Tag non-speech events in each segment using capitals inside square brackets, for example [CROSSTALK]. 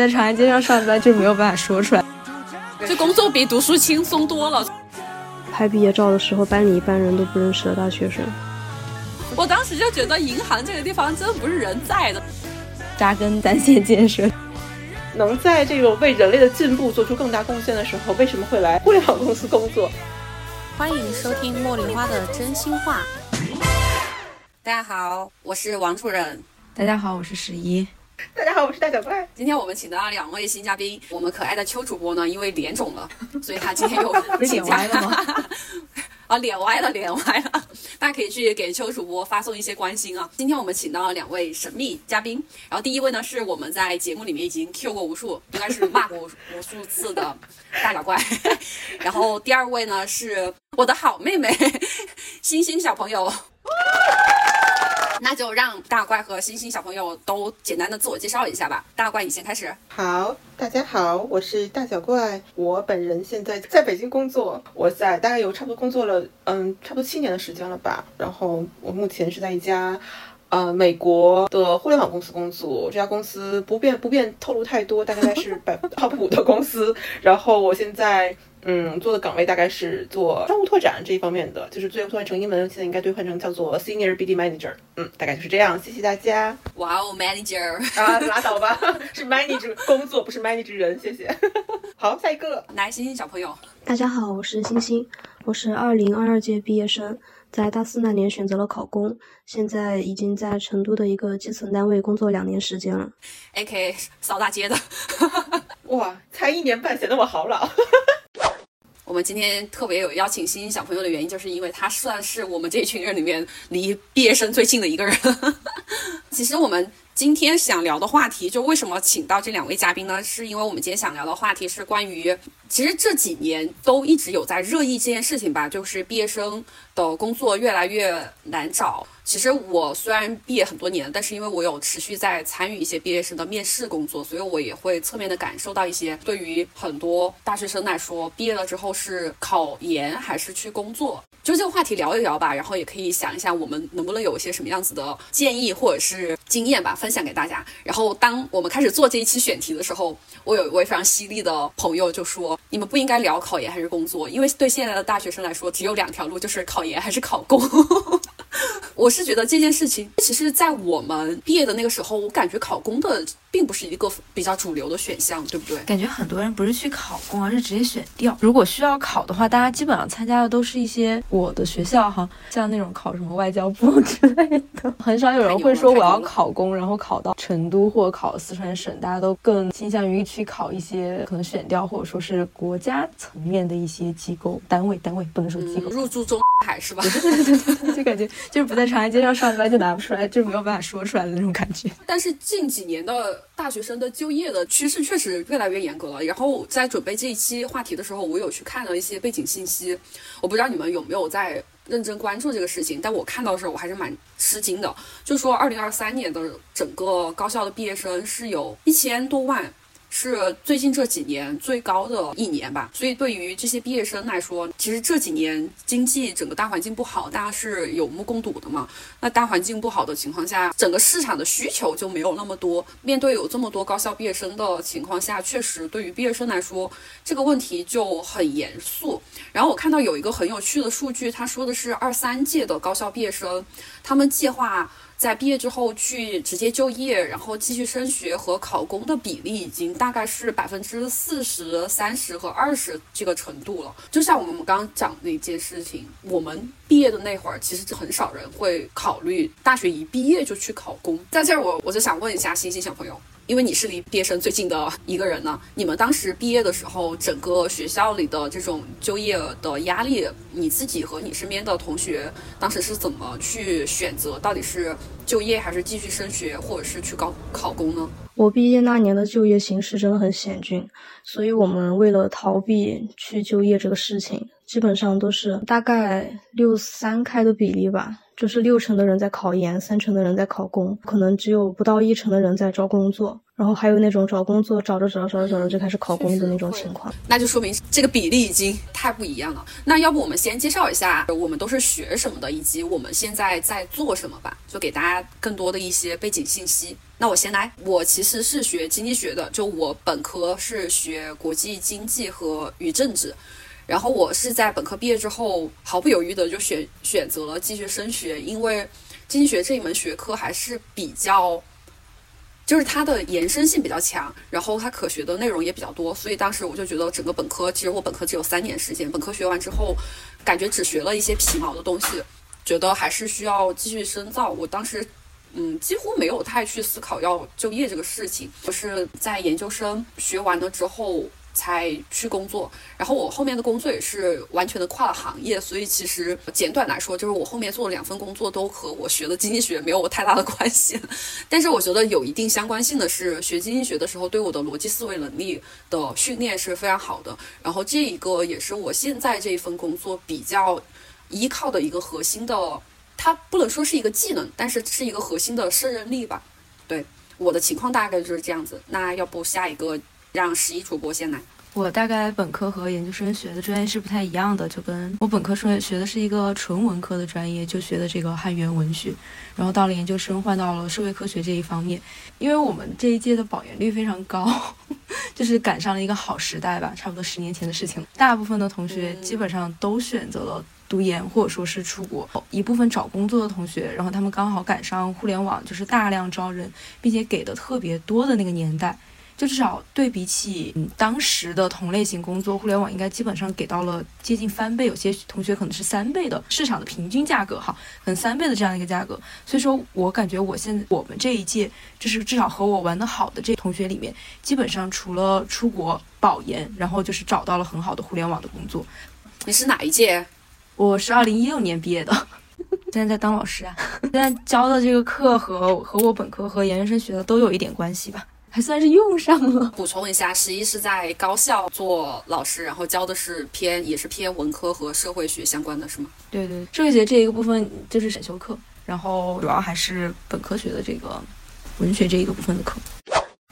在长安街上上班，就没有办法说出来。这工作比读书轻松多了。拍毕业照的时候，班里一半人都不认识的大学生。我当时就觉得银行这个地方真的不是人在的，扎根单线建设，能在这个为人类的进步做出更大贡献的时候，为什么会来互联网公司工作？欢迎收听茉莉花的真心话。大家好，我是王主任。大家好，我是十一。[LAUGHS] 大家好，我是大脚怪。今天我们请到了两位新嘉宾。我们可爱的邱主播呢，因为脸肿了，[LAUGHS] 所以他今天又 [LAUGHS] 脸歪了吗？啊，脸歪了，脸歪了。大家可以去给邱主播发送一些关心啊。今天我们请到了两位神秘嘉宾。然后第一位呢，是我们在节目里面已经 Q 过无数，应该是骂过无数次的大脚怪。然后第二位呢，是我的好妹妹，星星小朋友。那就让大怪和星星小朋友都简单的自我介绍一下吧。大怪，你先开始。好，大家好，我是大小怪，我本人现在在北京工作，我在大概有差不多工作了，嗯，差不多七年的时间了吧。然后我目前是在一家，呃，美国的互联网公司工作。这家公司不便不便透露太多，大概是 [LAUGHS] 百 top 五的公司。然后我现在。嗯，做的岗位大概是做商务拓展这一方面的，就是最后换成英文，现在应该兑换成叫做 Senior BD Manager。嗯，大概就是这样。谢谢大家。哇哦，Manager 啊，拉倒吧，[LAUGHS] 是 Manager 工作，不是 Manager 人。谢谢。[LAUGHS] 好，下一个，来，星星小朋友。大家好，我是星星，我是二零二二届毕业生，在大四那年选择了考公，现在已经在成都的一个基层单位工作两年时间了。AK 扫大街的。[LAUGHS] 哇，才一年半，显得我好老。我们今天特别有邀请欣欣小朋友的原因，就是因为他算是我们这一群人里面离毕业生最近的一个人。[LAUGHS] 其实我们今天想聊的话题，就为什么请到这两位嘉宾呢？是因为我们今天想聊的话题是关于，其实这几年都一直有在热议这件事情吧，就是毕业生的工作越来越难找。其实我虽然毕业很多年，但是因为我有持续在参与一些毕业生的面试工作，所以我也会侧面的感受到一些对于很多大学生来说，毕业了之后是考研还是去工作，就这个话题聊一聊吧。然后也可以想一下，我们能不能有一些什么样子的建议或者是经验吧，分享给大家。然后当我们开始做这一期选题的时候，我有一位非常犀利的朋友就说：“你们不应该聊考研还是工作，因为对现在的大学生来说，只有两条路，就是考考研还是考公。[LAUGHS] ”我是觉得这件事情，其实，在我们毕业的那个时候，我感觉考公的。并不是一个比较主流的选项，对不对？感觉很多人不是去考公，而是直接选调。如果需要考的话，大家基本上参加的都是一些我的学校哈，像那种考什么外交部 [LAUGHS] 之类的，很少有人会说我要考公，然后考到成都或者考四川省。大家都更倾向于去考一些可能选调或者说是国家层面的一些机构单位，单位不能说机构，入驻中海是吧？对 [LAUGHS] 对对对，就感觉就是不在长安街上上班就拿不出来，就没有办法说出来的那种感觉。但是近几年的。大学生的就业的趋势确实越来越严格了。然后在准备这一期话题的时候，我有去看了一些背景信息。我不知道你们有没有在认真关注这个事情，但我看到的时候我还是蛮吃惊的。就说二零二三年的整个高校的毕业生是有一千多万。是最近这几年最高的一年吧，所以对于这些毕业生来说，其实这几年经济整个大环境不好，大家是有目共睹的嘛。那大环境不好的情况下，整个市场的需求就没有那么多。面对有这么多高校毕业生的情况下，确实对于毕业生来说，这个问题就很严肃。然后我看到有一个很有趣的数据，他说的是二三届的高校毕业生，他们计划。在毕业之后去直接就业，然后继续升学和考公的比例已经大概是百分之四十三十和二十这个程度了。就像我们刚刚讲的一件事情，我们毕业的那会儿，其实很少人会考虑大学一毕业就去考公。在这儿，我我就想问一下星星小朋友。因为你是离毕业生最近的一个人呢，你们当时毕业的时候，整个学校里的这种就业的压力，你自己和你身边的同学当时是怎么去选择？到底是就业还是继续升学，或者是去高考公呢？我毕业那年的就业形势真的很险峻，所以我们为了逃避去就业这个事情。基本上都是大概六三开的比例吧。就是六成的人在考研，三成的人在考公，可能只有不到一成的人在找工作，然后还有那种找工作找着找着找着找着就开始考公的那种情况，那就说明这个比例已经太不一样了。那要不我们先介绍一下我们都是学什么的，以及我们现在在做什么吧，就给大家更多的一些背景信息。那我先来，我其实是学经济学的，就我本科是学国际经济和与政治。然后我是在本科毕业之后毫不犹豫的就选选择了继续升学，因为经济学这一门学科还是比较，就是它的延伸性比较强，然后它可学的内容也比较多，所以当时我就觉得整个本科，其实我本科只有三年时间，本科学完之后，感觉只学了一些皮毛的东西，觉得还是需要继续深造。我当时嗯几乎没有太去思考要就业这个事情，我是在研究生学完了之后。才去工作，然后我后面的工作也是完全的跨了行业，所以其实简短来说，就是我后面做的两份工作都和我学的经济学没有太大的关系。但是我觉得有一定相关性的是，学经济学的时候对我的逻辑思维能力的训练是非常好的。然后这一个也是我现在这一份工作比较依靠的一个核心的，它不能说是一个技能，但是是一个核心的胜任力吧。对我的情况大概就是这样子。那要不下一个？让十一主播先来。我大概本科和研究生学的专业是不太一样的，就跟我本科学学的是一个纯文科的专业，就学的这个汉语言文学，然后到了研究生换到了社会科学这一方面。因为我们这一届的保研率非常高，[LAUGHS] 就是赶上了一个好时代吧，差不多十年前的事情。大部分的同学基本上都选择了读研或者说是出国，一部分找工作的同学，然后他们刚好赶上互联网就是大量招人，并且给的特别多的那个年代。就至少对比起嗯当时的同类型工作，互联网应该基本上给到了接近翻倍，有些同学可能是三倍的市场的平均价格哈，可能三倍的这样一个价格。所以说我感觉我现在我们这一届，就是至少和我玩的好的这同学里面，基本上除了出国保研，然后就是找到了很好的互联网的工作。你是哪一届？我是二零一六年毕业的，现在在当老师啊。现在教的这个课和和我本科和研究生学的都有一点关系吧。还算是用上了。补充一下，十一是在高校做老师，然后教的是偏也是偏文科和社会学相关的，是吗？对对，社会学这一个部分就是选修课，然后主要还是本科学的这个文学这一个部分的课。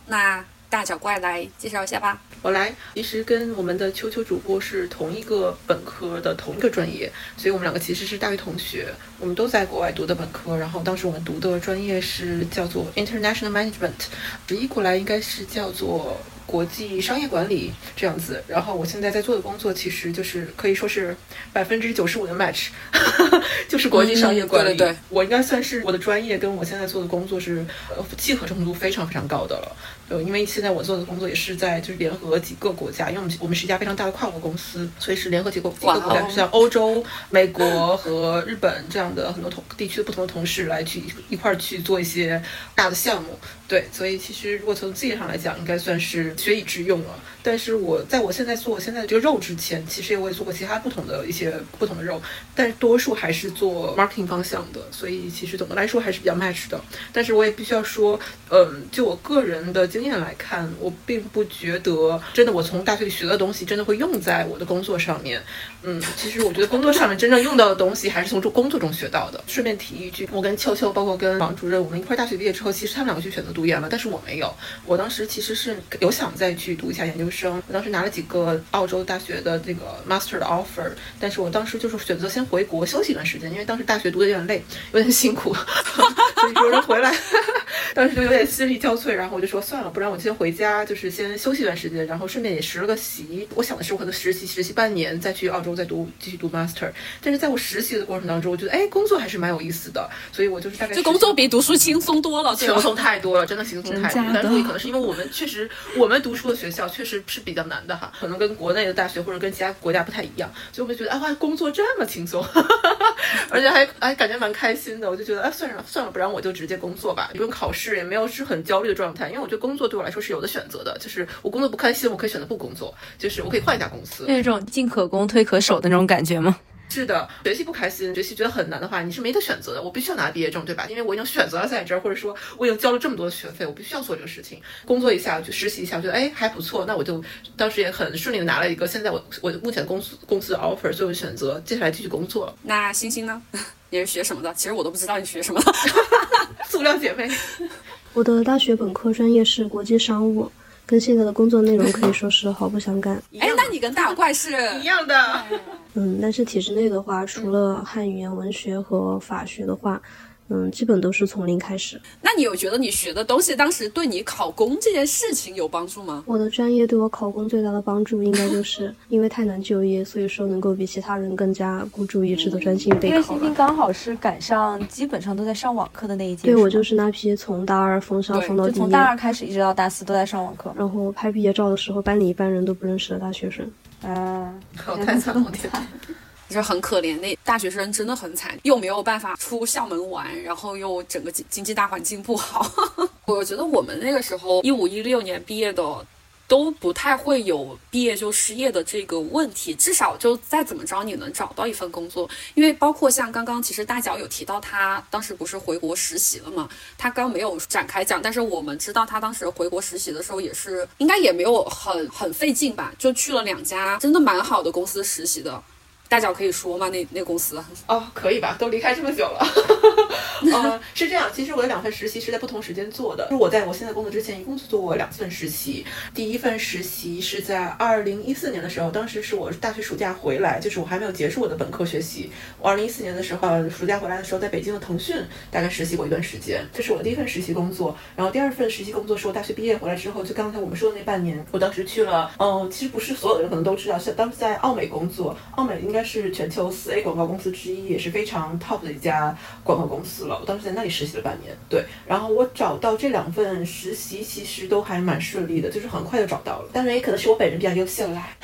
那。大脚怪来介绍一下吧。我来，其实跟我们的秋秋主播是同一个本科的同一个专业，所以我们两个其实是大学同学。我们都在国外读的本科，然后当时我们读的专业是叫做 International Management，直译过来应该是叫做。国际商业管理这样子，然后我现在在做的工作其实就是可以说是百分之九十五的 match，[LAUGHS] 就是国际商业管理。对，我应该算是我的专业跟我现在做的工作是呃契合程度非常非常高的了。呃，因为现在我做的工作也是在就是联合几个国家，因为我们我们是一家非常大的跨国公司，所以是联合几个几个国家，像欧洲、美国和日本这样的很多同地区的不同的同事来去一块儿去做一些大的项目。对，所以其实如果从技业上来讲，应该算是学以致用了。但是我在我现在做我现在的这个肉之前，其实我也做过其他不同的一些不同的肉，但多数还是做 marketing 方向的。所以其实总的来说还是比较 match 的。但是我也必须要说，嗯，就我个人的经验来看，我并不觉得真的我从大学里学的东西真的会用在我的工作上面。嗯，其实我觉得工作上面真正用到的东西还是从这工作中学到的。顺便提一句，我跟秋秋，包括跟王主任，我们一块大学毕业之后，其实他们两个去选择读研了，但是我没有。我当时其实是有想再去读一下研究生，我当时拿了几个澳洲大学的这个 master 的 offer，但是我当时就是选择先回国休息一段时间，因为当时大学读的有点累，有点辛苦，[LAUGHS] 所以说人回来，[LAUGHS] 当时就有点心力交瘁，然后我就说算了，不然我先回家，就是先休息一段时间，然后顺便也实了个习。我想的是我可能实习实习半年再去澳洲。再读继续读 master，但是在我实习的过程当中，我觉得哎，工作还是蛮有意思的，所以我就是大概这工作比读书轻松多了，轻松太多了，真的轻松太多。但是可能是因为我们确实，我们读书的学校确实是比较难的哈，可能跟国内的大学或者跟其他国家不太一样，所以我就觉得啊，哇，工作这么轻松，[LAUGHS] 而且还还感觉蛮开心的。我就觉得哎，算了算了，不然我就直接工作吧，不用考试，也没有是很焦虑的状态。因为我觉得工作对我来说是有的选择的，就是我工作不开心，我可以选择不工作，就是我可以换一家公司。那种进可攻退可。守的那种感觉吗？是的，学习不开心，学习觉得很难的话，你是没得选择的。我必须要拿毕业证，对吧？因为我已经选择了在这儿，或者说我已经交了这么多学费，我必须要做这个事情。工作一下，去实习一下，我觉得哎还不错，那我就当时也很顺利的拿了一个现在我我目前公司公司的 offer，所以我选择接下来继续工作。那星星呢？你是学什么的？其实我都不知道你学什么的。[LAUGHS] [LAUGHS] 塑料姐妹，我的大学本科专业是国际商务，跟现在的工作内容可以说是毫不相干。[LAUGHS] 哎，那你跟大怪是一样的。嗯，但是体制内的话，除了汉语言文学和法学的话，嗯，基本都是从零开始。那你有觉得你学的东西当时对你考公这件事情有帮助吗？我的专业对我考公最大的帮助，应该就是因为太难就业，所以说能够比其他人更加孤注一掷的专心备考因为。星星刚好是赶上基本上都在上网课的那一届，对我就是那批从大二封校封到毕业，就从大二开始一直到大四都在上网课。然后拍毕业照的时候，班里一半人都不认识的大学生。啊，好太惨了，我天！就是很可怜，那大学生真的很惨，又没有办法出校门玩，然后又整个经经济大环境不好。[LAUGHS] 我觉得我们那个时候一五一六年毕业的。都不太会有毕业就失业的这个问题，至少就再怎么着你能找到一份工作，因为包括像刚刚其实大脚有提到他当时不是回国实习了嘛，他刚没有展开讲，但是我们知道他当时回国实习的时候也是应该也没有很很费劲吧，就去了两家真的蛮好的公司实习的，大脚可以说吗？那那公司哦，可以吧？都离开这么久了。[LAUGHS] 呃，是这样，其实我的两份实习是在不同时间做的。就是我在我现在工作之前，一共做过两份实习。第一份实习是在二零一四年的时候，当时是我大学暑假回来，就是我还没有结束我的本科学习。我二零一四年的时候，暑假回来的时候，在北京的腾讯大概实习过一段时间，这是我的第一份实习工作。然后第二份实习工作是我大学毕业回来之后，就刚才我们说的那半年，我当时去了，嗯、其实不是所有的人可能都知道，是当时在奥美工作，奥美应该是全球四 A 广告公司之一，也是非常 top 的一家广告公司了。我当时在那里实习了半年，对。然后我找到这两份实习，其实都还蛮顺利的，就是很快就找到了。当然也可能是我本人比较优秀啦。[LAUGHS]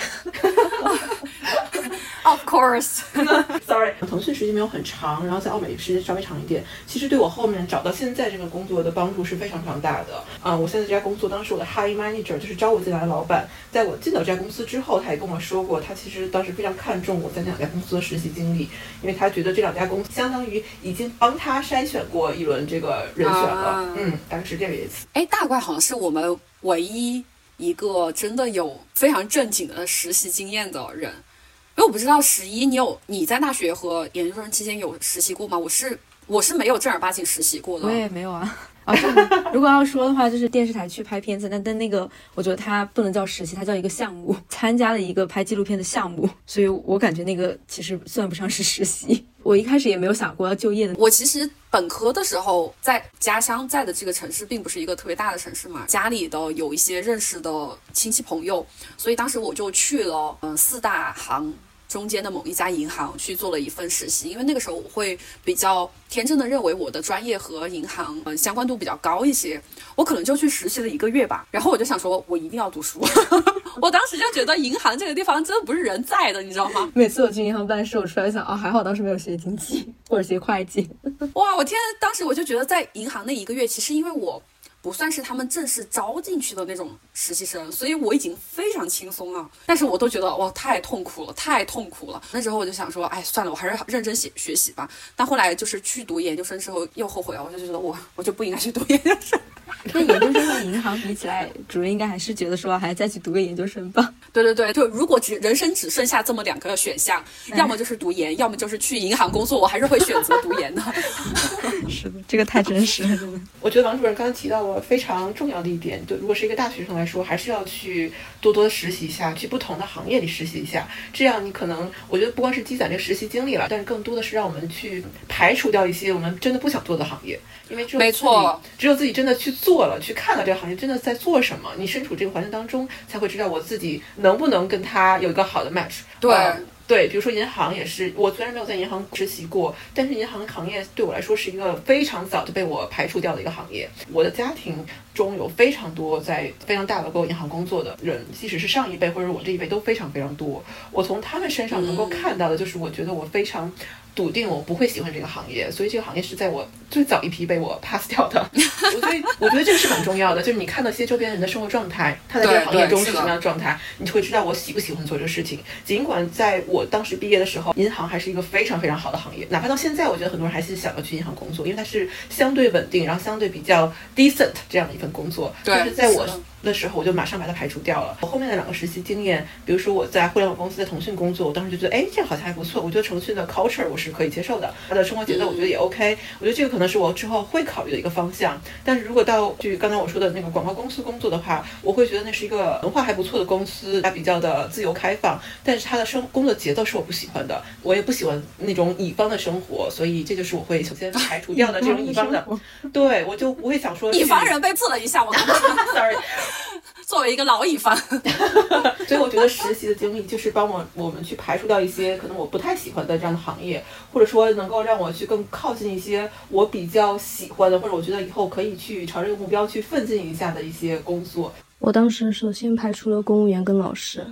，Of course，Sorry，[LAUGHS] 腾讯实习没有很长，然后在奥美时间稍微长一点。其实对我后面找到现在这个工作的帮助是非常非常大的。啊、我现在这家工作，当时我的 high manager 就是招我进来的老板，在我进到这家公司之后，他也跟我说过，他其实当时非常看重我在那两家公司的实习经历，因为他觉得这两家公司相当于已经帮他筛选过一轮这个人选了。啊嗯，大概是这个意思。哎，大怪好像是我们唯一一个真的有非常正经的实习经验的人。因为我不知道十一，你有你在大学和研究生期间有实习过吗？我是我是没有正儿八经实习过的。我也没有啊。啊，如果要说的话，就是电视台去拍片子，但但那个我觉得它不能叫实习，它叫一个项目，参加了一个拍纪录片的项目，所以我感觉那个其实算不上是实习。我一开始也没有想过要就业的，我其实本科的时候在家乡在的这个城市，并不是一个特别大的城市嘛，家里的有一些认识的亲戚朋友，所以当时我就去了嗯、四大行中间的某一家银行去做了一份实习，因为那个时候我会比较天真的认为我的专业和银行嗯、呃相关度比较高一些，我可能就去实习了一个月吧，然后我就想说，我一定要读书，[LAUGHS] 我当时就觉得银行这个地方真的不是人在的，你知道吗？每次我去银行办事，我出来想啊，还好当时没有学经济或者学会计。哇，我天！当时我就觉得在银行那一个月，其实因为我不算是他们正式招进去的那种实习生，所以我已经非常轻松了。但是我都觉得哇，太痛苦了，太痛苦了。那时候我就想说，哎，算了，我还是认真写学习吧。但后来就是去读研究生之后又后悔了，我就觉得我我就不应该去读研究生。[LAUGHS] 跟研究生和银行比起来，主任应该还是觉得说，还是再去读个研究生吧。[LAUGHS] 对对对，就如果只人生只剩下这么两个选项，要么就是读研，要么就是去银行工作，我还是会选择读研的。[LAUGHS] 是的，这个太真实了，我觉得王主任刚才提到了非常重要的一点，对，如果是一个大学生来说，还是要去多多的实习一下，去不同的行业里实习一下，这样你可能，我觉得不光是积攒这个实习经历了，但是更多的是让我们去排除掉一些我们真的不想做的行业，因为只有没错自己，只有自己真的去做了，去看了这个行业真的在做什么，你身处这个环境当中，才会知道我自己能不能跟他有一个好的 match。对呃对，比如说银行也是，我虽然没有在银行实习过，但是银行行业对我来说是一个非常早就被我排除掉的一个行业。我的家庭中有非常多在非常大的过银行工作的人，即使是上一辈或者我这一辈都非常非常多。我从他们身上能够看到的就是，我觉得我非常笃定我不会喜欢这个行业，所以这个行业是在我最早一批被我 pass 掉的。[LAUGHS] 所以我觉得这个是很重要的，就是你看到一些周边人的生活状态，他在这个行业中是什么样的状态，你就会知道我喜不喜欢做这个事情。尽管在我当时毕业的时候，银行还是一个非常非常好的行业，哪怕到现在，我觉得很多人还是想要去银行工作，因为它是相对稳定，然后相对比较 decent 这样的一份工作。对，在我。的时候我就马上把它排除掉了。我后面的两个实习经验，比如说我在互联网公司在腾讯工作，我当时就觉得，哎，这个好像还不错。我觉得腾讯的 culture 我是可以接受的，它的生活节奏我觉得也 OK。我觉得这个可能是我之后会考虑的一个方向。但是如果到就刚才我说的那个广告公司工作的话，我会觉得那是一个文化还不错的公司，它比较的自由开放，但是它的生工作节奏是我不喜欢的，我也不喜欢那种乙方的生活，所以这就是我会首先排除掉的这种乙方的。对，我就不会想说乙方人被刺了一下，我 [LAUGHS] sorry。[LAUGHS] 作为一个老乙方，[LAUGHS] 所以我觉得实习的经历就是帮我我们去排除掉一些可能我不太喜欢的这样的行业，或者说能够让我去更靠近一些我比较喜欢的，或者我觉得以后可以去朝这个目标去奋进一下的一些工作。我当时首先排除了公务员跟老师，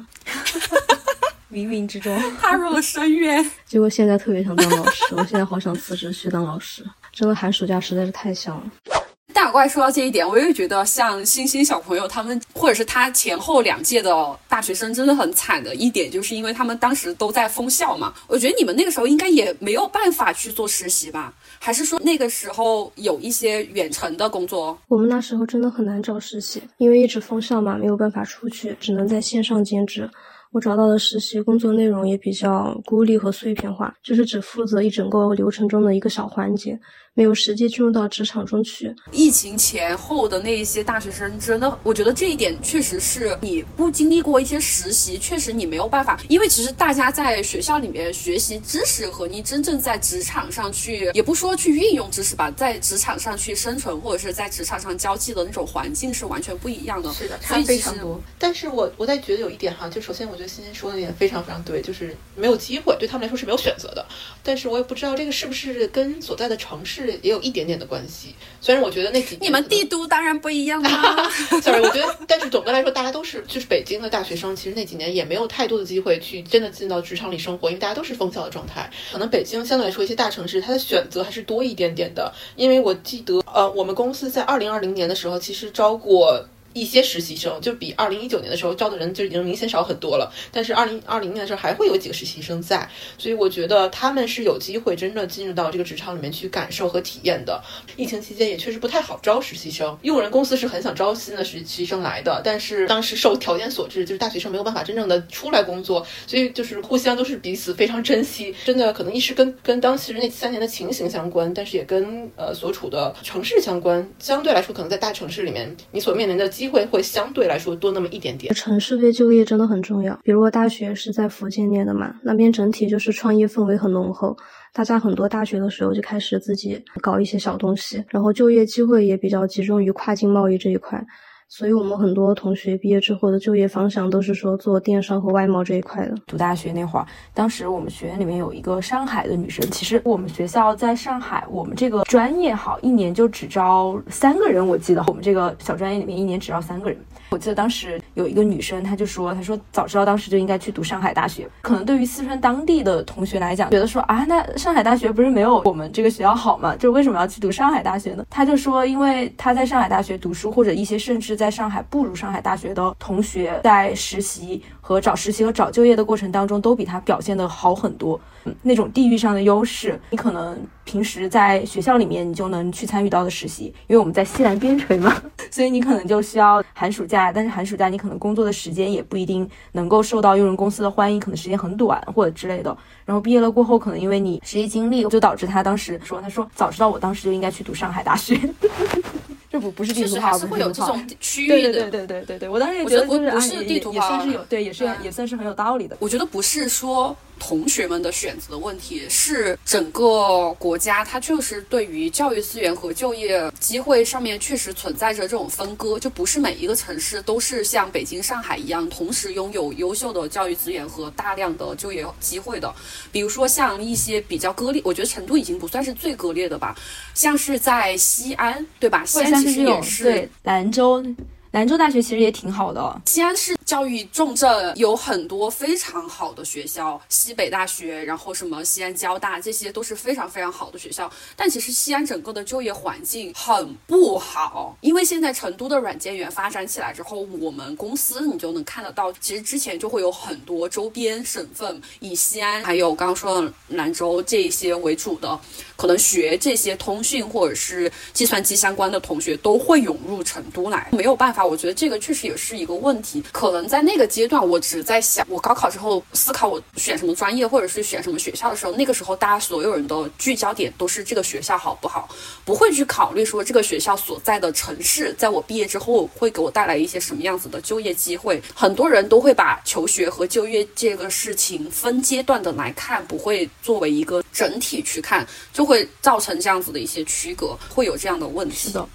[LAUGHS] 冥冥之中踏入了深渊。结果现在特别想当老师，我现在好想辞职去当老师，真的寒暑假实在是太香了。大怪说到这一点，我也觉得像星星小朋友他们，或者是他前后两届的大学生，真的很惨的一点，就是因为他们当时都在封校嘛。我觉得你们那个时候应该也没有办法去做实习吧？还是说那个时候有一些远程的工作？我们那时候真的很难找实习，因为一直封校嘛，没有办法出去，只能在线上兼职。我找到的实习工作内容也比较孤立和碎片化，就是只负责一整个流程中的一个小环节。没有实际进入到职场中去。疫情前后的那一些大学生，真的，我觉得这一点确实是你不经历过一些实习，确实你没有办法。因为其实大家在学校里面学习知识和你真正在职场上去，也不说去运用知识吧，在职场上去生存或者是在职场上交际的那种环境是完全不一样的。是的，差非常多。但是我我在觉得有一点哈，就首先我觉得欣欣说的点非常非常对，就是没有机会，对他们来说是没有选择的。但是我也不知道这个是不是跟所在的城市。也有一点点的关系，虽然我觉得那几你们帝都当然不一样啦。[LAUGHS] [LAUGHS] Sorry，我觉得，但是总的来说，大家都是就是北京的大学生，其实那几年也没有太多的机会去真的进到职场里生活，因为大家都是封校的状态。可能北京相对来说一些大城市，它的选择还是多一点点的。因为我记得，呃，我们公司在二零二零年的时候，其实招过。一些实习生就比二零一九年的时候招的人就已经明显少很多了，但是二零二零年的时候还会有几个实习生在，所以我觉得他们是有机会真的进入到这个职场里面去感受和体验的。疫情期间也确实不太好招实习生，用人公司是很想招新的实习生来的，但是当时受条件所致，就是大学生没有办法真正的出来工作，所以就是互相都是彼此非常珍惜。真的可能一是跟跟当时那三年的情形相关，但是也跟呃所处的城市相关。相对来说，可能在大城市里面，你所面临的。机会会相对来说多那么一点点。城市对就业真的很重要。比如我大学是在福建念的嘛，那边整体就是创业氛围很浓厚，大家很多大学的时候就开始自己搞一些小东西，然后就业机会也比较集中于跨境贸易这一块。所以我们很多同学毕业之后的就业方向都是说做电商和外贸这一块的。读大学那会儿，当时我们学院里面有一个上海的女生。其实我们学校在上海，我们这个专业好一年就只招三个人。我记得我们这个小专业里面一年只招三个人。我记得当时有一个女生，她就说：“她说早知道当时就应该去读上海大学。可能对于四川当地的同学来讲，觉得说啊，那上海大学不是没有我们这个学校好吗？就为什么要去读上海大学呢？”她就说：“因为她在上海大学读书，或者一些甚至在上海不如上海大学的同学，在实习和找实习和找就业的过程当中，都比他表现的好很多。那种地域上的优势，你可能平时在学校里面你就能去参与到的实习，因为我们在西南边陲嘛，[LAUGHS] 所以你可能就需要寒暑假。”但是寒暑假你可能工作的时间也不一定能够受到用人公司的欢迎，可能时间很短或者之类的。然后毕业了过后，可能因为你实习经历，就导致他当时说，他说早知道我当时就应该去读上海大学。[LAUGHS] 这不不是地图炮，是会有这种区域的。对对对对对对，我当时也觉得就是啊，也也算是有，对，也是也算是很有道理的。我觉得不是说。同学们的选择的问题是整个国家，它就是对于教育资源和就业机会上面确实存在着这种分割，就不是每一个城市都是像北京、上海一样，同时拥有优秀的教育资源和大量的就业机会的。比如说像一些比较割裂，我觉得成都已经不算是最割裂的吧，像是在西安，对吧？西安其实也是对兰州。兰州大学其实也挺好的，西安市教育重镇有很多非常好的学校，西北大学，然后什么西安交大，这些都是非常非常好的学校。但其实西安整个的就业环境很不好，因为现在成都的软件园发展起来之后，我们公司你就能看得到，其实之前就会有很多周边省份以西安还有刚刚说的兰州这一些为主的，可能学这些通讯或者是计算机相关的同学都会涌入成都来。没有办法，我觉得这个确实也是一个问题。可能在那个阶段，我只在想，我高考之后思考我选什么专业或者是选什么学校的时候，那个时候大家所有人的聚焦点都是这个学校好不好，不会去考虑说这个学校所在的城市，在我毕业之后会给我带来一些什么样子的就业机会。很多人都会把求学和就业这个事情分阶段的来看，不会作为一个整体去看，就会造成这样子的一些区隔，会有这样的问题。的。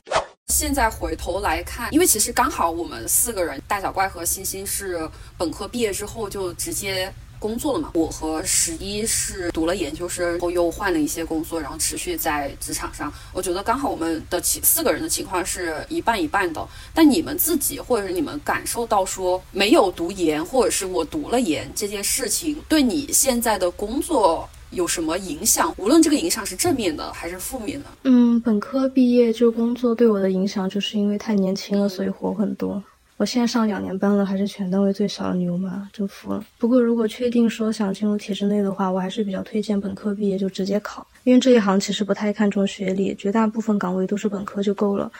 现在回头来看，因为其实刚好我们四个人，大小怪和星星是本科毕业之后就直接工作了嘛。我和十一是读了研究生后又换了一些工作，然后持续在职场上。我觉得刚好我们的情四个人的情况是一半一半的。但你们自己或者是你们感受到说没有读研，或者是我读了研这件事情，对你现在的工作？有什么影响？无论这个影响是正面的还是负面的。嗯，本科毕业就工作对我的影响，就是因为太年轻了，所以活很多。我现在上两年班了，还是全单位最小的牛马，真服了。不过如果确定说想进入体制内的话，我还是比较推荐本科毕业就直接考，因为这一行其实不太看重学历，绝大部分岗位都是本科就够了。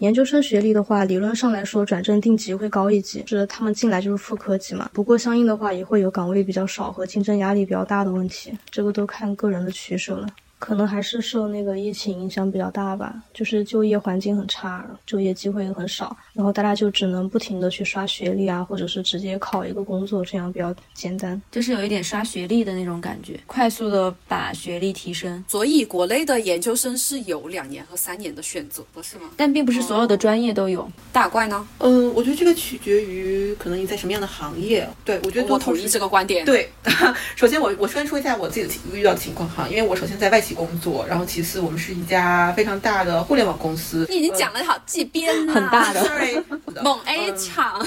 研究生学历的话，理论上来说转正定级会高一级，是他们进来就是副科级嘛。不过相应的话也会有岗位比较少和竞争压力比较大的问题，这个都看个人的取舍了。可能还是受那个疫情影响比较大吧，就是就业环境很差，就业机会也很少，然后大家就只能不停的去刷学历啊，或者是直接考一个工作，这样比较简单，就是有一点刷学历的那种感觉，快速的把学历提升。所以国内的研究生是有两年和三年的选择不，是吗？但并不是所有的专业都有。大怪呢？嗯，我觉得这个取决于可能你在什么样的行业。对，我觉得我同意这个观点。对，[LAUGHS] 首先我我先说一下我自己的遇到的情况哈，因为我首先在外企工作，然后其次我们是一家非常大的互联网公司。你已经讲了好几遍了，很大的。[LAUGHS] 猛 A 厂，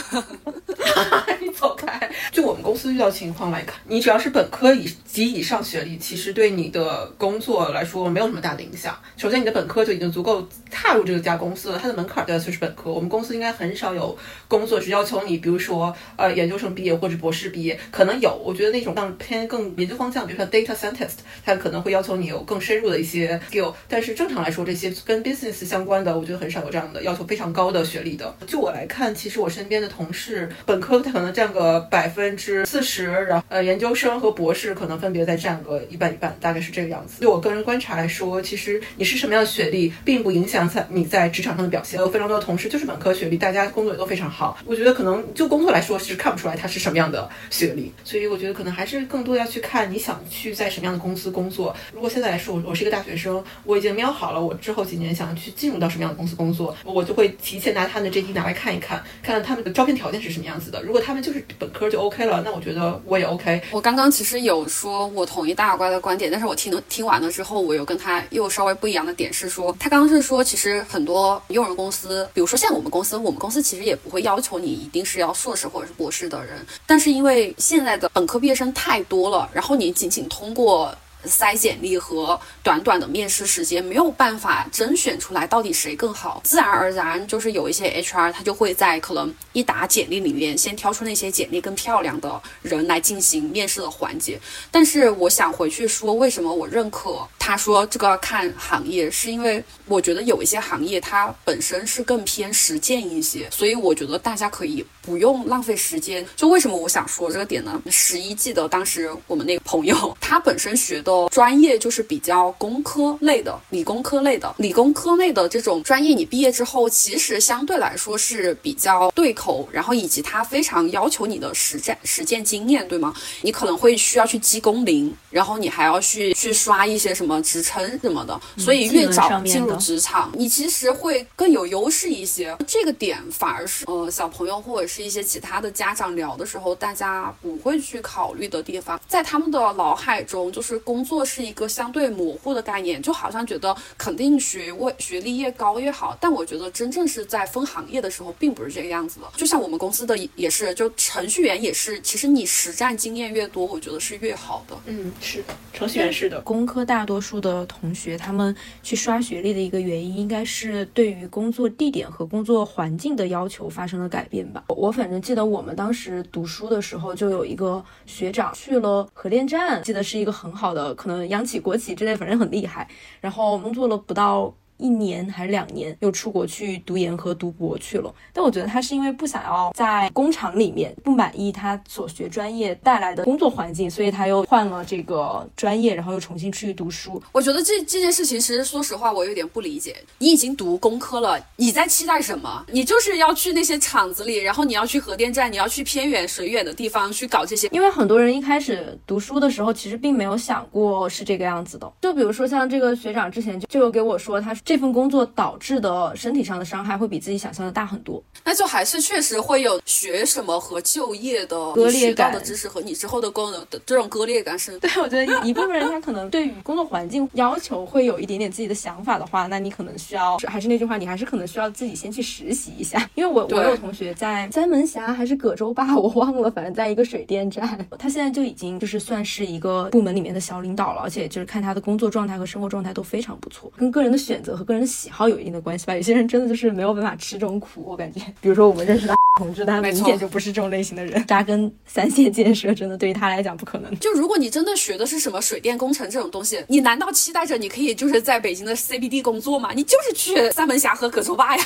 你走开。就我们公司遇到情况来看，你只要是本科以及以上学历，其实对你的工作来说没有什么大的影响。首先，你的本科就已经足够踏入这个家公司了，它的门槛对就是本科。我们公司应该很少有工作只要求你，比如说呃研究生毕业或者博士毕业，可能有。我觉得那种像偏更研究方向，比如说 data scientist，它可能会要求你有更深入的一些 skill。但是正常来说，这些跟 business 相关的，我觉得很少有这样的要求非常高的学历的。就我来看，其实我身边的同事，本科可能占个百分之四十，然后呃研究生和博士可能分别再占个一半一半，大概是这个样子。就我个人观察来说，其实你是什么样的学历，并不影响在你在职场上的表现。有非常多的同事就是本科学历，大家工作也都非常好。我觉得可能就工作来说是看不出来他是什么样的学历，所以我觉得可能还是更多要去看你想去在什么样的公司工作。如果现在来说，我我是一个大学生，我已经瞄好了我之后几年想去进入到什么样的公司工作，我就会提前拿他们的 JD 拿来看一看，看看他们的招聘条件是什么样子的。如果他们就是本科就 OK 了，那我觉得我也 OK。我刚刚其实有说我同意大耳瓜的观点，但是我听了听完了之后，我有跟他又稍微不一样的点是说，他刚刚是说其实很多用人公司，比如说像我们公司，我们公司其实也不会要求你一定是要硕士或者是博士的人，但是因为现在的本科毕业生太多了，然后你仅仅通过。筛简历和短短的面试时间没有办法甄选出来到底谁更好，自然而然就是有一些 HR 他就会在可能一打简历里面先挑出那些简历更漂亮的人来进行面试的环节。但是我想回去说，为什么我认可他说这个要看行业，是因为我觉得有一些行业它本身是更偏实践一些，所以我觉得大家可以不用浪费时间。就为什么我想说这个点呢？十一记得当时我们那个朋友 [LAUGHS] 他本身学的。专业就是比较工科类的，理工科类的，理工科类的这种专业，你毕业之后其实相对来说是比较对口，然后以及他非常要求你的实战实践经验，对吗？你可能会需要去积工龄，然后你还要去去刷一些什么职称什么的，所以越早进入职场，你其实会更有优势一些。这个点反而是呃小朋友或者是。是一些其他的家长聊的时候，大家不会去考虑的地方，在他们的脑海中，就是工作是一个相对模糊的概念，就好像觉得肯定学位学历越高越好。但我觉得真正是在分行业的时候，并不是这个样子的。就像我们公司的也是，就程序员也是，其实你实战经验越多，我觉得是越好的。嗯，是的，程序员是的。工科大多数的同学，他们去刷学历的一个原因，应该是对于工作地点和工作环境的要求发生了改变吧。我我反正记得我们当时读书的时候，就有一个学长去了核电站，记得是一个很好的，可能央企、国企之类，反正很厉害。然后工作了不到。一年还是两年，又出国去读研和读博去了。但我觉得他是因为不想要在工厂里面不满意他所学专业带来的工作环境，所以他又换了这个专业，然后又重新去读书。我觉得这这件事情，其实说实话，我有点不理解。你已经读工科了，你在期待什么？你就是要去那些厂子里，然后你要去核电站，你要去偏远水远的地方去搞这些。因为很多人一开始读书的时候，其实并没有想过是这个样子的。就比如说像这个学长之前就就有给我说，他这份工作导致的身体上的伤害会比自己想象的大很多，那就还是确实会有学什么和就业的割裂感的知识和你之后的功能的这种割裂感是。对，我觉得一部分人他可能对于工作环境要求会有一点点自己的想法的话，那你可能需要还是那句话，你还是可能需要自己先去实习一下。[LAUGHS] 因为我我有同学在三门峡还是葛洲坝，我忘了，反正在一个水电站，他现在就已经就是算是一个部门里面的小领导了，而且就是看他的工作状态和生活状态都非常不错，跟个人的选择和个人喜好有一定的关系吧。有些人真的就是没有办法吃这种苦，我感觉。[LAUGHS] 比如说我们认识的 [LAUGHS] 同志，他明显就不是这种类型的人。[LAUGHS] 扎根三线建设，真的对于他来讲不可能。就如果你真的学的是什么水电工程这种东西，你难道期待着你可以就是在北京的 CBD 工作吗？你就是去三门峡和葛洲坝呀。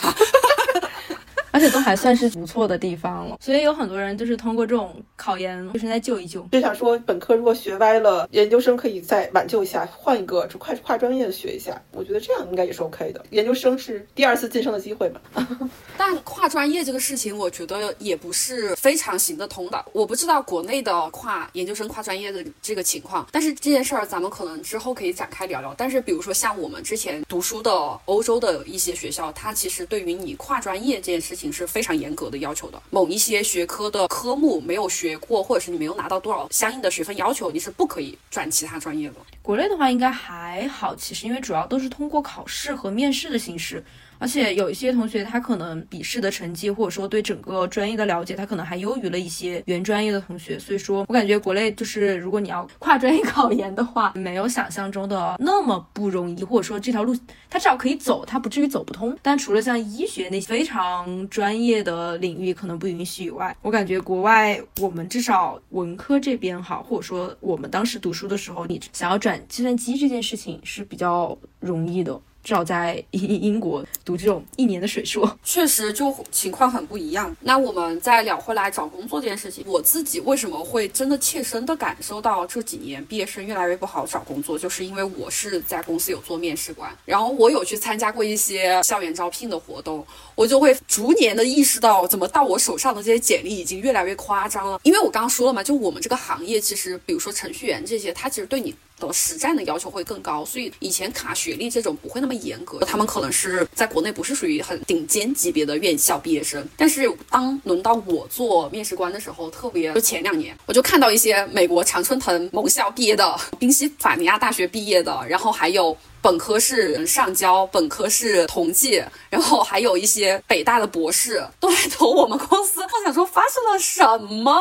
而且都还算是 [LAUGHS] 不错的地方了，所以有很多人就是通过这种考研，就是在救一救。就想说，本科如果学歪了，研究生可以再挽救一下，换一个就跨跨专业的学一下。我觉得这样应该也是 OK 的。研究生是第二次晋升的机会嘛。[LAUGHS] 但跨专业这个事情，我觉得也不是非常行得通的。我不知道国内的跨研究生、跨专业的这个情况，但是这件事儿咱们可能之后可以展开聊聊。但是比如说像我们之前读书的欧洲的一些学校，它其实对于你跨专业这件事情。是非常严格的要求的，某一些学科的科目没有学过，或者是你没有拿到多少相应的学分要求，你是不可以转其他专业的。国内的话应该还好，其实因为主要都是通过考试和面试的形式。而且有一些同学，他可能笔试的成绩，或者说对整个专业的了解，他可能还优于了一些原专业的同学。所以说我感觉国内就是，如果你要跨专业考研的话，没有想象中的那么不容易，或者说这条路它至少可以走，它不至于走不通。但除了像医学那些非常专业的领域可能不允许以外，我感觉国外我们至少文科这边好，或者说我们当时读书的时候，你想要转计算机这件事情是比较容易的。至少在英 [LAUGHS] 英国读这种一年的水硕，确实就情况很不一样。那我们再聊回来找工作这件事情，我自己为什么会真的切身的感受到这几年毕业生越来越不好找工作，就是因为我是在公司有做面试官，然后我有去参加过一些校园招聘的活动，我就会逐年的意识到，怎么到我手上的这些简历已经越来越夸张了。因为我刚刚说了嘛，就我们这个行业，其实比如说程序员这些，他其实对你。实战的要求会更高，所以以前卡学历这种不会那么严格。他们可能是在国内不是属于很顶尖级别的院校毕业生，但是当轮到我做面试官的时候，特别就前两年，我就看到一些美国常春藤盟校毕业的，[LAUGHS] 宾夕法尼亚大学毕业的，然后还有。本科是上交，本科是同济，然后还有一些北大的博士都来投我们公司。我想说发生了什么？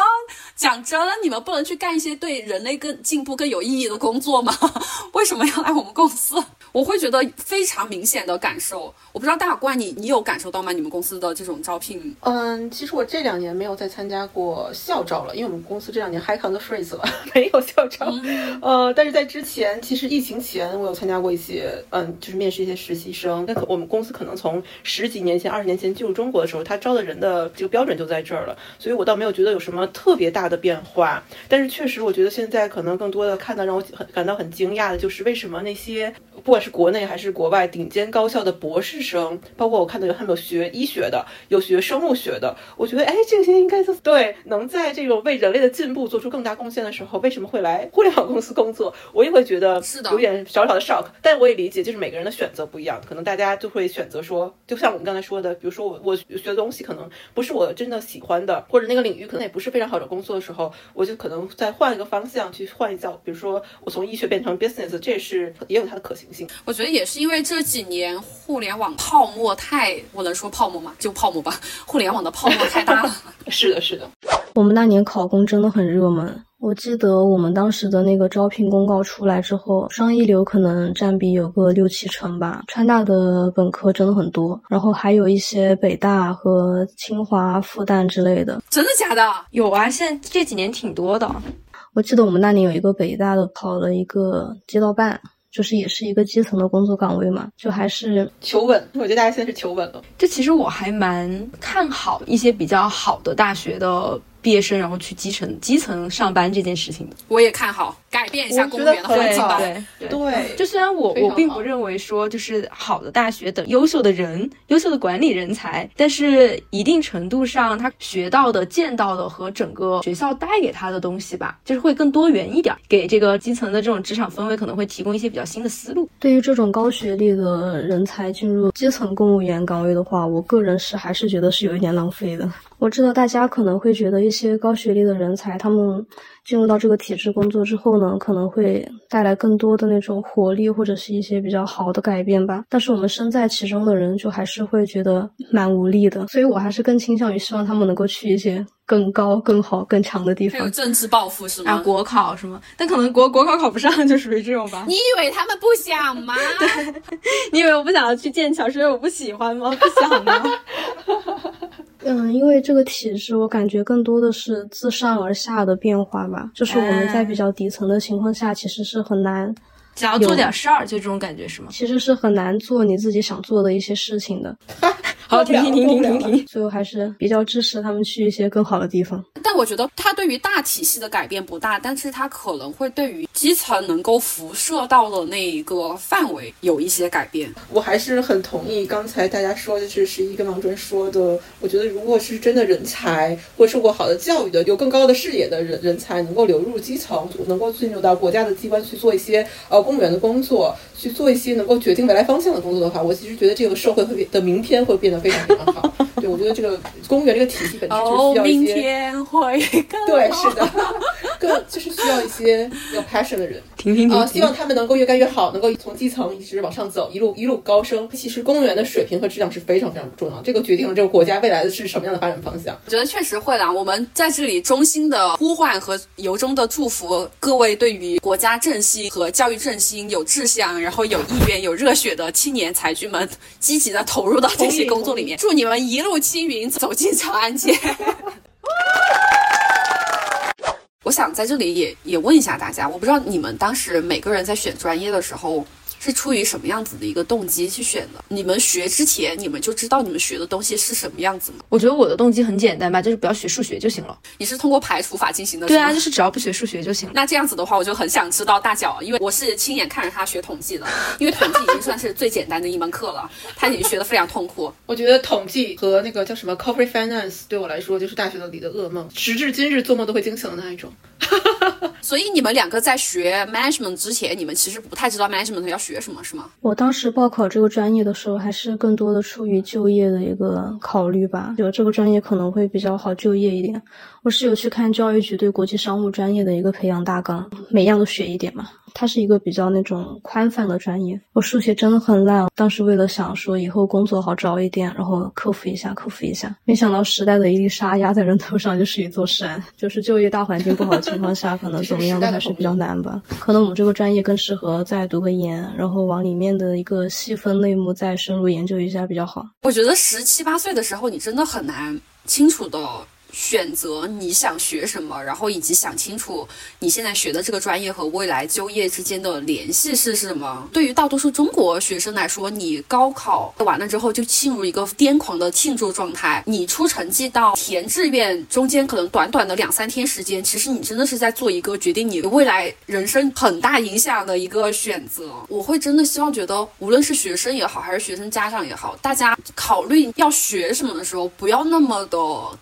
讲真，你们不能去干一些对人类更进步、更有意义的工作吗？[LAUGHS] 为什么要来我们公司？我会觉得非常明显的感受。我不知道大怪你，你有感受到吗？你们公司的这种招聘？嗯，其实我这两年没有再参加过校招了，因为我们公司这两年 high on the freeze 了，[LAUGHS] 没有校招。呃，但是在之前，其实疫情前我有参加过一些。嗯，就是面试一些实习生。那可我们公司可能从十几年前、二十年前进入中国的时候，他招的人的这个标准就在这儿了。所以我倒没有觉得有什么特别大的变化。但是确实，我觉得现在可能更多的看到让我很感到很惊讶的就是为什么那些不管是国内还是国外顶尖高校的博士生，包括我看到有他们有学医学的，有学生物学的，我觉得哎，这些应该都对，能在这种为人类的进步做出更大贡献的时候，为什么会来互联网公司工作？我也会觉得是的，有点小小的 shock。但我。也理解，就是每个人的选择不一样，可能大家就会选择说，就像我们刚才说的，比如说我我学的东西可能不是我真的喜欢的，或者那个领域可能也不是非常好找工作的时候，我就可能再换一个方向去换一下，比如说我从医学变成 business，这也是也有它的可行性。我觉得也是因为这几年互联网泡沫太，我能说泡沫吗？就泡沫吧，互联网的泡沫太大了。[LAUGHS] 是的，是的。我们那年考公真的很热门。我记得我们当时的那个招聘公告出来之后，双一流可能占比有个六七成吧。川大的本科真的很多，然后还有一些北大和清华、复旦之类的。真的假的？有啊，现在这几年挺多的。我记得我们那年有一个北大的考了一个街道办，就是也是一个基层的工作岗位嘛，就还是求稳。我觉得大家现在是求稳了。这其实我还蛮看好一些比较好的大学的。毕业生然后去基层基层上班这件事情，我也看好改变一下公务员的环境吧。对对对，就虽然我我并不认为说就是好的大学等优秀的人、优秀的管理人才，但是一定程度上他学到的、见到的和整个学校带给他的东西吧，就是会更多元一点，给这个基层的这种职场氛围可能会提供一些比较新的思路。对于这种高学历的人才进入基层公务员岗位的话，我个人是还是觉得是有一点浪费的。我知道大家可能会觉得一一些高学历的人才，他们进入到这个体制工作之后呢，可能会带来更多的那种活力或者是一些比较好的改变吧。但是我们身在其中的人，就还是会觉得蛮无力的。所以我还是更倾向于希望他们能够去一些更高、更好、更强的地方。有政治抱负是吗？啊，国考是吗？但可能国国考考不上，就属于这种吧。你以为他们不想吗？[LAUGHS] 你以为我不想要去剑桥，是因为我不喜欢吗？不想吗？[LAUGHS] 嗯，因为这个体制，我感觉更多的是自上而下的变化吧。就是我们在比较底层的情况下，其实是很难，只要做点事儿，就这种感觉是吗？其实是很难做你自己想做的一些事情的。[LAUGHS] 好，停停停停停停。所以我还是比较支持他们去一些更好的地方。但我觉得它对于大体系的改变不大，但是它可能会对于基层能够辐射到的那一个范围有一些改变。我还是很同意刚才大家说的，是十一跟王尊说的。我觉得如果是真的人才或受过好的教育的、有更高的视野的人人才，能够流入基层，能够进入到国家的机关去做一些呃公务员的工作，去做一些能够决定未来方向的工作的话，我其实觉得这个社会会变的明天会变得。非常非常好，对我觉得这个公务员这个体系本身就是需要一些，对，是的，更 [LAUGHS] 就是需要一些有 passion 的人，停停停啊，希望他们能够越干越好，能够从基层一直往上走，一路一路高升。其实公务员的水平和质量是非常非常重要，这个决定了这个国家未来的是什么样的发展方向。我觉得确实会啦，我们在这里衷心的呼唤和由衷的祝福各位对于国家振兴和教育振兴有志向，然后有意愿、有热血的青年才俊们，[LAUGHS] 积极的投入到这些工作。里面，祝你们一路青云，走进长安街。[LAUGHS] 我想在这里也也问一下大家，我不知道你们当时每个人在选专业的时候。是出于什么样子的一个动机去选的？你们学之前，你们就知道你们学的东西是什么样子吗？我觉得我的动机很简单吧，就是不要学数学就行了。你是通过排除法进行的？对啊，就是只要不学数学就行。那这样子的话，我就很想知道大脚，因为我是亲眼看着他学统计的，因为统计已经算是最简单的一门课了，他已经学的非常痛苦。[LAUGHS] 我觉得统计和那个叫什么 corporate finance 对我来说就是大学的里的噩梦，时至今日做梦都会惊醒的那一种。[LAUGHS] [LAUGHS] 所以你们两个在学 management 之前，你们其实不太知道 management 要学什么是吗？我当时报考这个专业的时候，还是更多的出于就业的一个考虑吧，觉得这个专业可能会比较好就业一点。我是有去看教育局对国际商务专业的一个培养大纲，每样都学一点嘛。它是一个比较那种宽泛的专业。我数学真的很烂，当时为了想说以后工作好找一点，然后克服一下，克服一下。没想到时代的一粒沙压在人头上就是一座山，就是就业大环境不好的情况下，可能怎么样都还是比较难吧。可能我们这个专业更适合再读个研，然后往里面的一个细分类目再深入研究一下比较好。我觉得十七八岁的时候，你真的很难清楚的。选择你想学什么，然后以及想清楚你现在学的这个专业和未来就业之间的联系是什么。对于大多数中国学生来说，你高考完了之后就进入一个癫狂的庆祝状态。你出成绩到填志愿中间可能短短的两三天时间，其实你真的是在做一个决定你未来人生很大影响的一个选择。我会真的希望觉得，无论是学生也好，还是学生家长也好，大家考虑要学什么的时候，不要那么的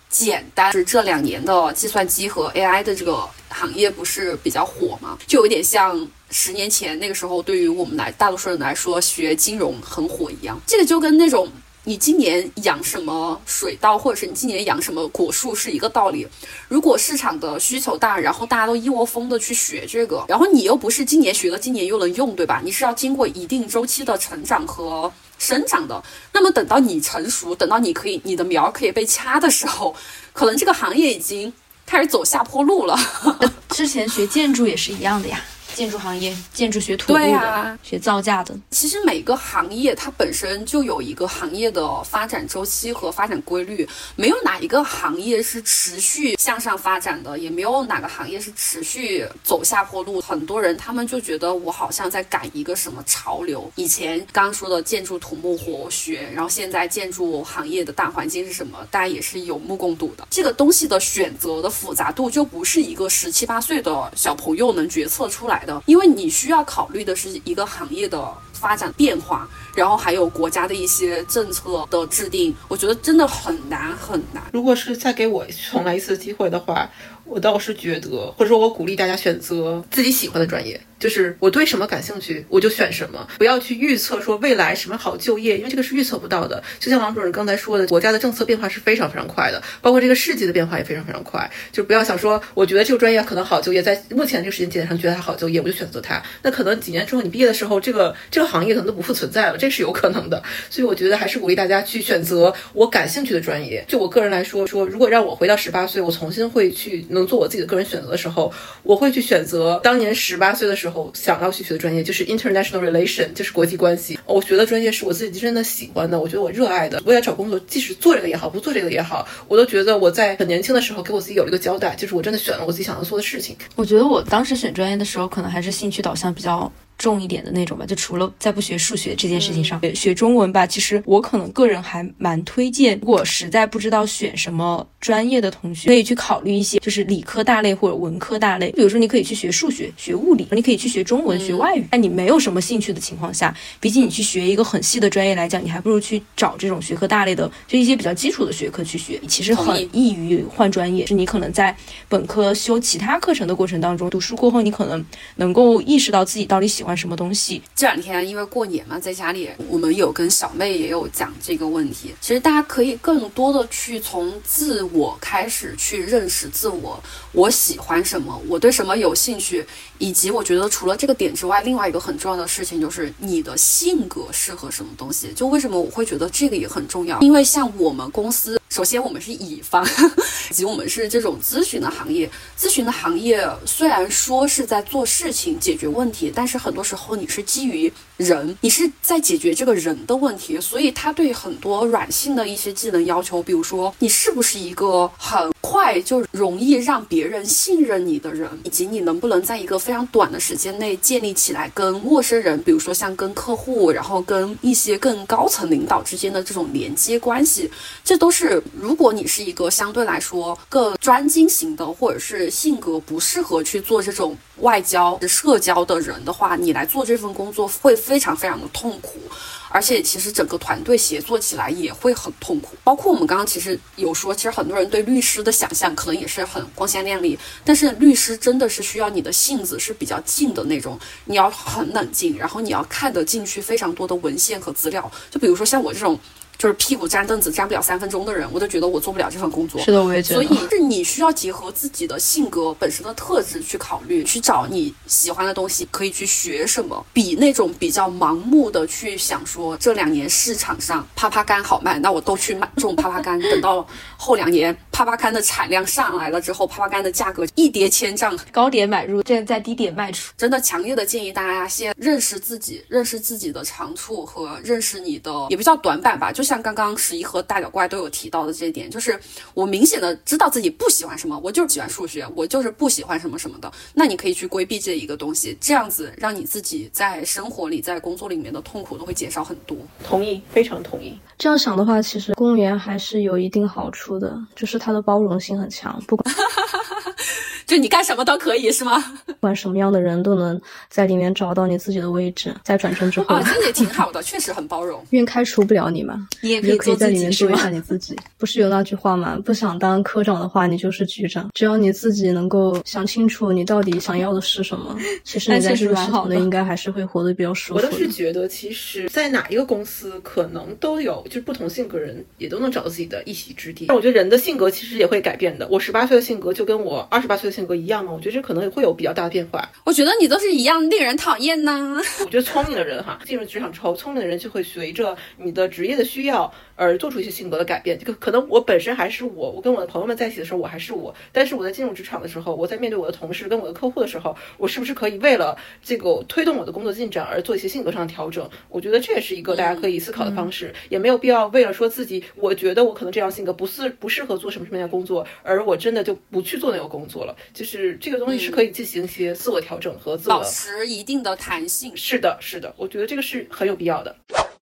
简单。但是这两年的计算机和 AI 的这个行业不是比较火吗？就有点像十年前那个时候，对于我们来大多数人来说，学金融很火一样。这个就跟那种你今年养什么水稻，或者是你今年养什么果树是一个道理。如果市场的需求大，然后大家都一窝蜂的去学这个，然后你又不是今年学了，今年又能用，对吧？你是要经过一定周期的成长和生长的。那么等到你成熟，等到你可以你的苗可以被掐的时候，可能这个行业已经开始走下坡路了。[LAUGHS] 之前学建筑也是一样的呀。建筑行业，建筑学土木的，学造价的。其实每个行业它本身就有一个行业的发展周期和发展规律，没有哪一个行业是持续向上发展的，也没有哪个行业是持续走下坡路。很多人他们就觉得我好像在赶一个什么潮流。以前刚刚说的建筑土木活学，然后现在建筑行业的大环境是什么？大家也是有目共睹的。这个东西的选择的复杂度就不是一个十七八岁的小朋友能决策出来。的，因为你需要考虑的是一个行业的发展变化，然后还有国家的一些政策的制定，我觉得真的很难很难。如果是再给我重来一次机会的话，我倒是觉得，或者说我鼓励大家选择自己喜欢的专业。就是我对什么感兴趣，我就选什么，不要去预测说未来什么好就业，因为这个是预测不到的。就像王主任刚才说的，国家的政策变化是非常非常快的，包括这个世界的变化也非常非常快。就不要想说，我觉得这个专业可能好就业，在目前这个时间节点上觉得它好就业，我就选择它。那可能几年之后你毕业的时候，这个这个行业可能都不复存在了，这是有可能的。所以我觉得还是鼓励大家去选择我感兴趣的专业。就我个人来说，说如果让我回到十八岁，我重新会去能做我自己的个人选择的时候，我会去选择当年十八岁的时候想要去。学的专业就是 international relation，就是国际关系。我学的专业是我自己真的喜欢的，我觉得我热爱的。未来找工作，即使做这个也好，不做这个也好，我都觉得我在很年轻的时候给我自己有了一个交代，就是我真的选了我自己想要做的事情。我觉得我当时选专业的时候，可能还是兴趣导向比较。重一点的那种吧，就除了在不学数学这件事情上，学中文吧。其实我可能个人还蛮推荐，如果实在不知道选什么专业的同学，可以去考虑一些就是理科大类或者文科大类。比如说，你可以去学数学、学物理，你可以去学中文、学外语。在你没有什么兴趣的情况下，比起你去学一个很细的专业来讲，你还不如去找这种学科大类的，就一些比较基础的学科去学。其实很易于换专业，是你可能在本科修其他课程的过程当中，读书过后，你可能能够意识到自己到底喜欢。什么东西？这两天因为过年嘛，在家里，我们有跟小妹也有讲这个问题。其实大家可以更多的去从自我开始去认识自我，我喜欢什么，我对什么有兴趣，以及我觉得除了这个点之外，另外一个很重要的事情就是你的性格适合什么东西。就为什么我会觉得这个也很重要？因为像我们公司。首先，我们是乙方，[LAUGHS] 以及我们是这种咨询的行业。咨询的行业虽然说是在做事情、解决问题，但是很多时候你是基于人，你是在解决这个人的问题，所以他对很多软性的一些技能要求，比如说你是不是一个很快就容易让别人信任你的人，以及你能不能在一个非常短的时间内建立起来跟陌生人，比如说像跟客户，然后跟一些更高层领导之间的这种连接关系，这都是。如果你是一个相对来说更专精型的，或者是性格不适合去做这种外交、社交的人的话，你来做这份工作会非常非常的痛苦，而且其实整个团队协作起来也会很痛苦。包括我们刚刚其实有说，其实很多人对律师的想象可能也是很光鲜亮丽，但是律师真的是需要你的性子是比较静的那种，你要很冷静，然后你要看得进去非常多的文献和资料。就比如说像我这种。就是屁股粘凳子粘不了三分钟的人，我都觉得我做不了这份工作。是的，我也觉得。所以是你需要结合自己的性格本身的特质去考虑，去找你喜欢的东西，可以去学什么。比那种比较盲目的去想说这两年市场上啪啪干好卖，那我都去卖这种啪啪干。等到后两年啪啪柑的产量上来了之后，啪啪柑的价格一跌千丈，高点买入，这在低点卖出。真的强烈的建议大家先认识自己，认识自己的长处和认识你的也不叫短板吧，就。像刚刚十一和大脚怪都有提到的这一点，就是我明显的知道自己不喜欢什么，我就是喜欢数学，我就是不喜欢什么什么的。那你可以去规避这一个东西，这样子让你自己在生活里、在工作里面的痛苦都会减少很多。同意，非常同意。这样想的话，其实公务员还是有一定好处的，就是他的包容性很强，不管。[LAUGHS] 就你干什么都可以是吗？不管什么样的人都能在里面找到你自己的位置。在转正之后，啊，这也挺好的，[LAUGHS] 确实很包容。因为开除不了你嘛，你也可以在里面做一下你。自己。不是有那句话吗？不想当科长的话，你就是局长。只要你自己能够想清楚你到底想要的是什么，其实你在这个系统内应该还是会活得比较舒服。我倒是觉得，其实，在哪一个公司，可能都有，就是不同性格人也都能找到自己的一席之地。但我觉得人的性格其实也会改变的。我十八岁的性格就跟我二十八岁的性格一样吗？我觉得这可能也会有比较大的变化。我觉得你都是一样令人讨厌呢。我觉得聪明的人哈，进入职场之后，聪明的人就会随着你的职业的需要而做出一些性格的改变。这个可能我本身还是我，我跟我的朋友们在一起的时候我还是我，但是我在进入职场的时候，我在面对我的同事跟我的客户的时候，我是不是可以为了这个推动我的工作进展而做一些性格上的调整？我觉得这也是一个大家可以思考的方式，也没有必要为了说自己，我觉得我可能这样性格不适不适合做什么什么样的工作，而我真的就不去做那个工作了。就是这个东西是可以进行一些自我调整和自我保持一定的弹性。是的，是的，我觉得这个是很有必要的。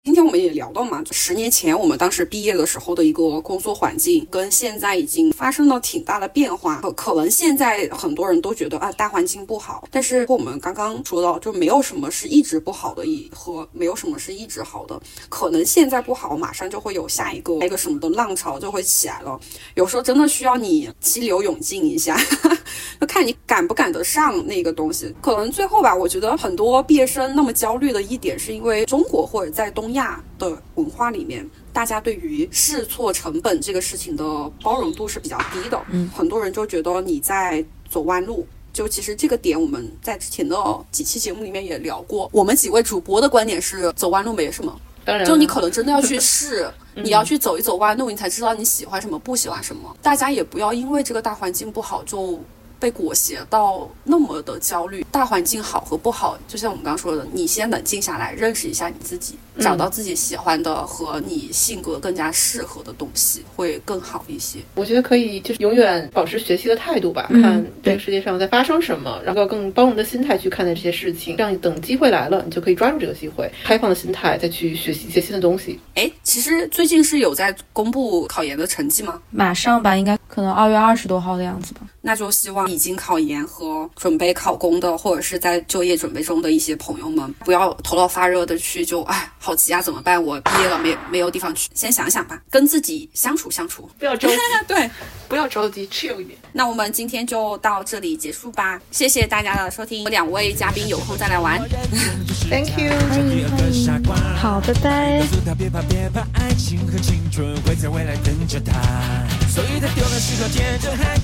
今天我们也聊到嘛，十年前我们当时毕业的时候的一个工作环境，跟现在已经发生了挺大的变化。可可能现在很多人都觉得啊，大环境不好，但是我们刚刚说到，就没有什么是一直不好的一，和没有什么是一直好的。可能现在不好，马上就会有下一个那个什么的浪潮就会起来了。有时候真的需要你激流勇进一下，[LAUGHS] 就看你赶不赶得上那个东西。可能最后吧，我觉得很多毕业生那么焦虑的一点，是因为中国或者在东亚的文化里面，大家对于试错成本这个事情的包容度是比较低的。嗯，很多人就觉得你在走弯路。就其实这个点，我们在之前的几期节目里面也聊过。我们几位主播的观点是，走弯路没什么。当然，就你可能真的要去试，[LAUGHS] 你要去走一走弯路，你才知道你喜欢什么，不喜欢什么。大家也不要因为这个大环境不好就。被裹挟到那么的焦虑，大环境好和不好，就像我们刚刚说的，你先冷静下来，认识一下你自己，找到自己喜欢的和你性格更加适合的东西，会更好一些。我觉得可以，就是永远保持学习的态度吧，看这个世界上在发生什么，然后更包容的心态去看待这些事情，这样等机会来了，你就可以抓住这个机会，开放的心态再去学习一些新的东西。哎，其实最近是有在公布考研的成绩吗？马上吧，应该可能二月二十多号的样子吧。那就希望已经考研和准备考公的，或者是在就业准备中的一些朋友们，不要头脑发热的去就哎，好急啊，怎么办？我毕业了没没有地方去，先想想吧，跟自己相处相处，不要着急，[LAUGHS] 对，不要着急，chill 一点。那我们今天就到这里结束吧，谢谢大家的收听，两位嘉宾有空再来玩，[LAUGHS] Thank you，欢迎欢迎，好，拜拜。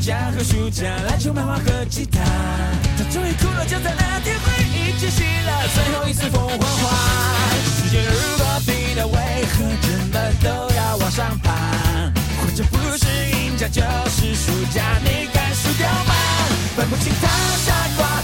假和暑假，篮球、漫画和吉他，他终于哭了，就在那天，回忆窒息了，最后一次凤凰花。结果比的为何人们都要往上爬，或者不是赢家就是输家，你敢输掉吗？分不起他，傻瓜。